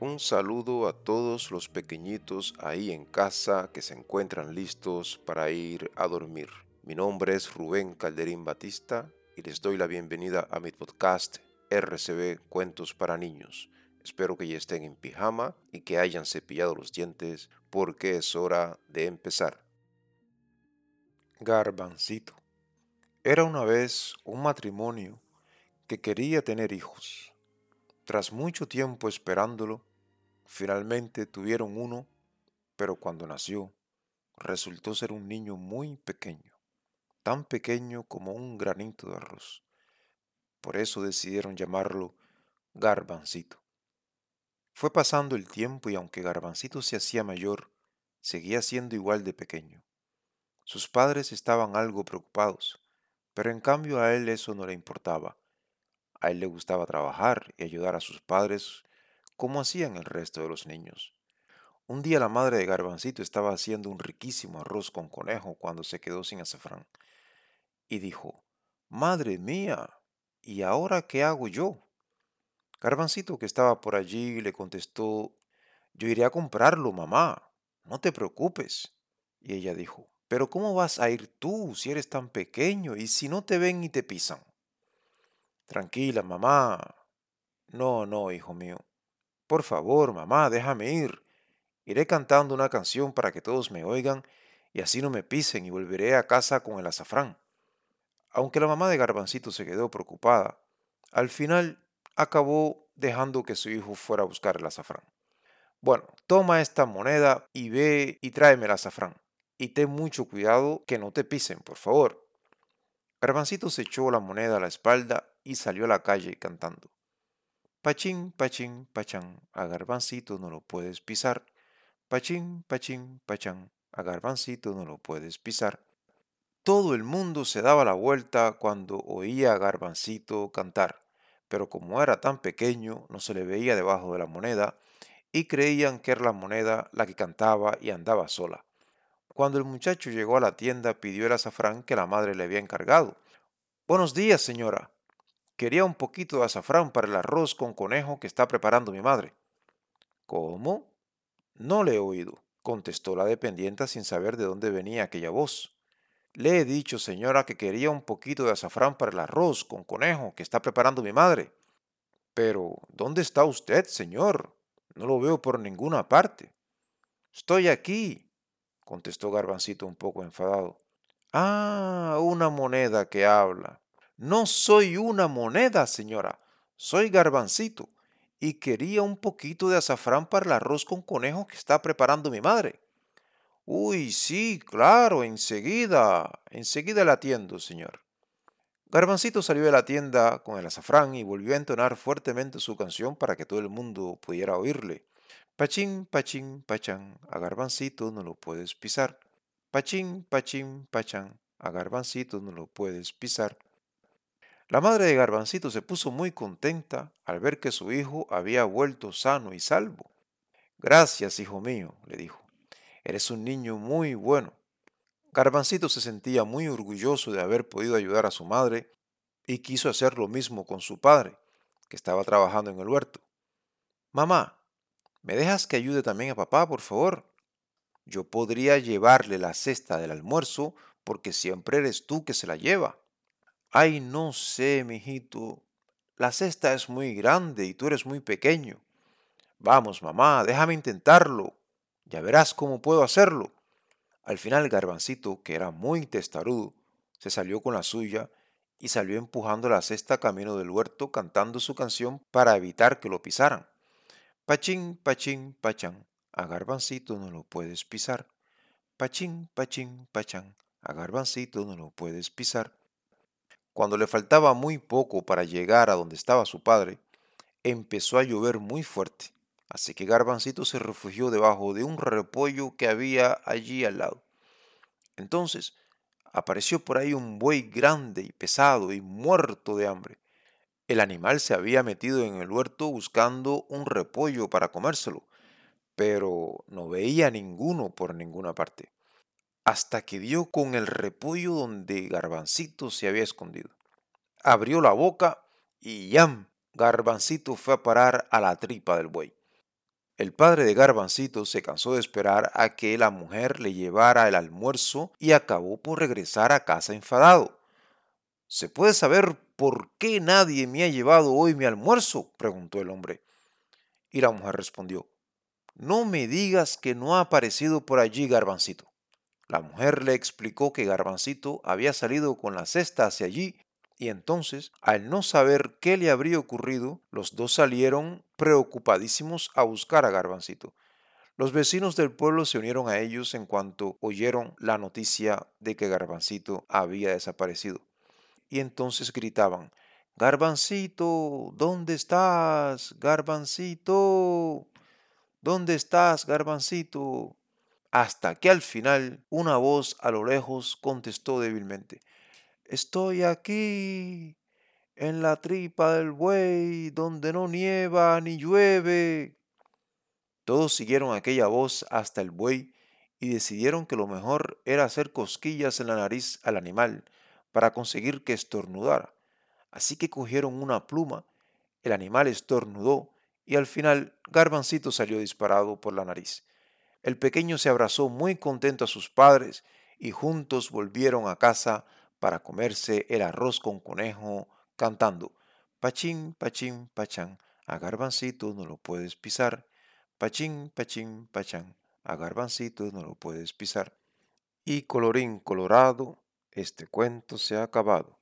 Un saludo a todos los pequeñitos ahí en casa que se encuentran listos para ir a dormir. Mi nombre es Rubén Calderín Batista y les doy la bienvenida a mi podcast RCB Cuentos para Niños. Espero que ya estén en pijama y que hayan cepillado los dientes porque es hora de empezar. Garbancito. Era una vez un matrimonio que quería tener hijos. Tras mucho tiempo esperándolo, finalmente tuvieron uno, pero cuando nació, resultó ser un niño muy pequeño, tan pequeño como un granito de arroz. Por eso decidieron llamarlo Garbancito. Fue pasando el tiempo y aunque Garbancito se hacía mayor, seguía siendo igual de pequeño. Sus padres estaban algo preocupados, pero en cambio a él eso no le importaba a él le gustaba trabajar y ayudar a sus padres como hacían el resto de los niños. Un día la madre de Garbancito estaba haciendo un riquísimo arroz con conejo cuando se quedó sin azafrán. Y dijo, Madre mía, ¿y ahora qué hago yo? Garbancito, que estaba por allí, le contestó, Yo iré a comprarlo, mamá, no te preocupes. Y ella dijo, Pero ¿cómo vas a ir tú si eres tan pequeño y si no te ven y te pisan? Tranquila, mamá. No, no, hijo mío. Por favor, mamá, déjame ir. Iré cantando una canción para que todos me oigan y así no me pisen y volveré a casa con el azafrán. Aunque la mamá de Garbancito se quedó preocupada, al final acabó dejando que su hijo fuera a buscar el azafrán. Bueno, toma esta moneda y ve y tráeme el azafrán. Y ten mucho cuidado que no te pisen, por favor. Garbancito se echó la moneda a la espalda y salió a la calle cantando. Pachín, pachín, pachán, a garbancito no lo puedes pisar. Pachín, pachín, pachán, a garbancito no lo puedes pisar. Todo el mundo se daba la vuelta cuando oía a garbancito cantar, pero como era tan pequeño no se le veía debajo de la moneda y creían que era la moneda la que cantaba y andaba sola. Cuando el muchacho llegó a la tienda pidió el azafrán que la madre le había encargado. Buenos días, señora, Quería un poquito de azafrán para el arroz con conejo que está preparando mi madre. ¿Cómo? No le he oído, contestó la dependienta sin saber de dónde venía aquella voz. Le he dicho, señora, que quería un poquito de azafrán para el arroz con conejo que está preparando mi madre. Pero, ¿dónde está usted, señor? No lo veo por ninguna parte. Estoy aquí, contestó Garbancito un poco enfadado. Ah, una moneda que habla. No soy una moneda, señora, soy garbancito y quería un poquito de azafrán para el arroz con conejo que está preparando mi madre. Uy, sí, claro, enseguida, enseguida la atiendo, señor. Garbancito salió de la tienda con el azafrán y volvió a entonar fuertemente su canción para que todo el mundo pudiera oírle. Pachín, pachín, pachán, a Garbancito no lo puedes pisar. Pachín, pachín, pachán, a Garbancito no lo puedes pisar. La madre de Garbancito se puso muy contenta al ver que su hijo había vuelto sano y salvo. Gracias, hijo mío, le dijo. Eres un niño muy bueno. Garbancito se sentía muy orgulloso de haber podido ayudar a su madre y quiso hacer lo mismo con su padre, que estaba trabajando en el huerto. Mamá, ¿me dejas que ayude también a papá, por favor? Yo podría llevarle la cesta del almuerzo porque siempre eres tú que se la lleva. Ay, no sé, mijito. La cesta es muy grande y tú eres muy pequeño. Vamos, mamá, déjame intentarlo. Ya verás cómo puedo hacerlo. Al final Garbancito, que era muy testarudo, se salió con la suya y salió empujando la cesta camino del huerto cantando su canción para evitar que lo pisaran. Pachín, pachín, pachán, a Garbancito no lo puedes pisar. Pachín, pachín, pachán, a Garbancito no lo puedes pisar. Cuando le faltaba muy poco para llegar a donde estaba su padre, empezó a llover muy fuerte, así que Garbancito se refugió debajo de un repollo que había allí al lado. Entonces apareció por ahí un buey grande y pesado y muerto de hambre. El animal se había metido en el huerto buscando un repollo para comérselo, pero no veía ninguno por ninguna parte hasta que dio con el repollo donde Garbancito se había escondido. Abrió la boca y ¡yam! Garbancito fue a parar a la tripa del buey. El padre de Garbancito se cansó de esperar a que la mujer le llevara el almuerzo y acabó por regresar a casa enfadado. ¿Se puede saber por qué nadie me ha llevado hoy mi almuerzo? preguntó el hombre. Y la mujer respondió, no me digas que no ha aparecido por allí Garbancito. La mujer le explicó que Garbancito había salido con la cesta hacia allí y entonces, al no saber qué le habría ocurrido, los dos salieron preocupadísimos a buscar a Garbancito. Los vecinos del pueblo se unieron a ellos en cuanto oyeron la noticia de que Garbancito había desaparecido. Y entonces gritaban, Garbancito, ¿dónde estás? Garbancito, ¿dónde estás, Garbancito? Hasta que al final una voz a lo lejos contestó débilmente, Estoy aquí, en la tripa del buey, donde no nieva ni llueve. Todos siguieron aquella voz hasta el buey y decidieron que lo mejor era hacer cosquillas en la nariz al animal para conseguir que estornudara. Así que cogieron una pluma, el animal estornudó y al final Garbancito salió disparado por la nariz. El pequeño se abrazó muy contento a sus padres y juntos volvieron a casa para comerse el arroz con conejo, cantando Pachín, pachín, pachán, a garbancito no lo puedes pisar. Pachín, pachín, pachán, a garbancito no lo puedes pisar. Y colorín colorado, este cuento se ha acabado.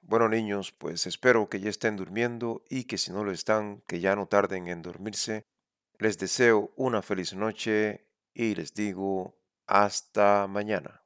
Bueno niños, pues espero que ya estén durmiendo y que si no lo están, que ya no tarden en dormirse. Les deseo una feliz noche y les digo hasta mañana.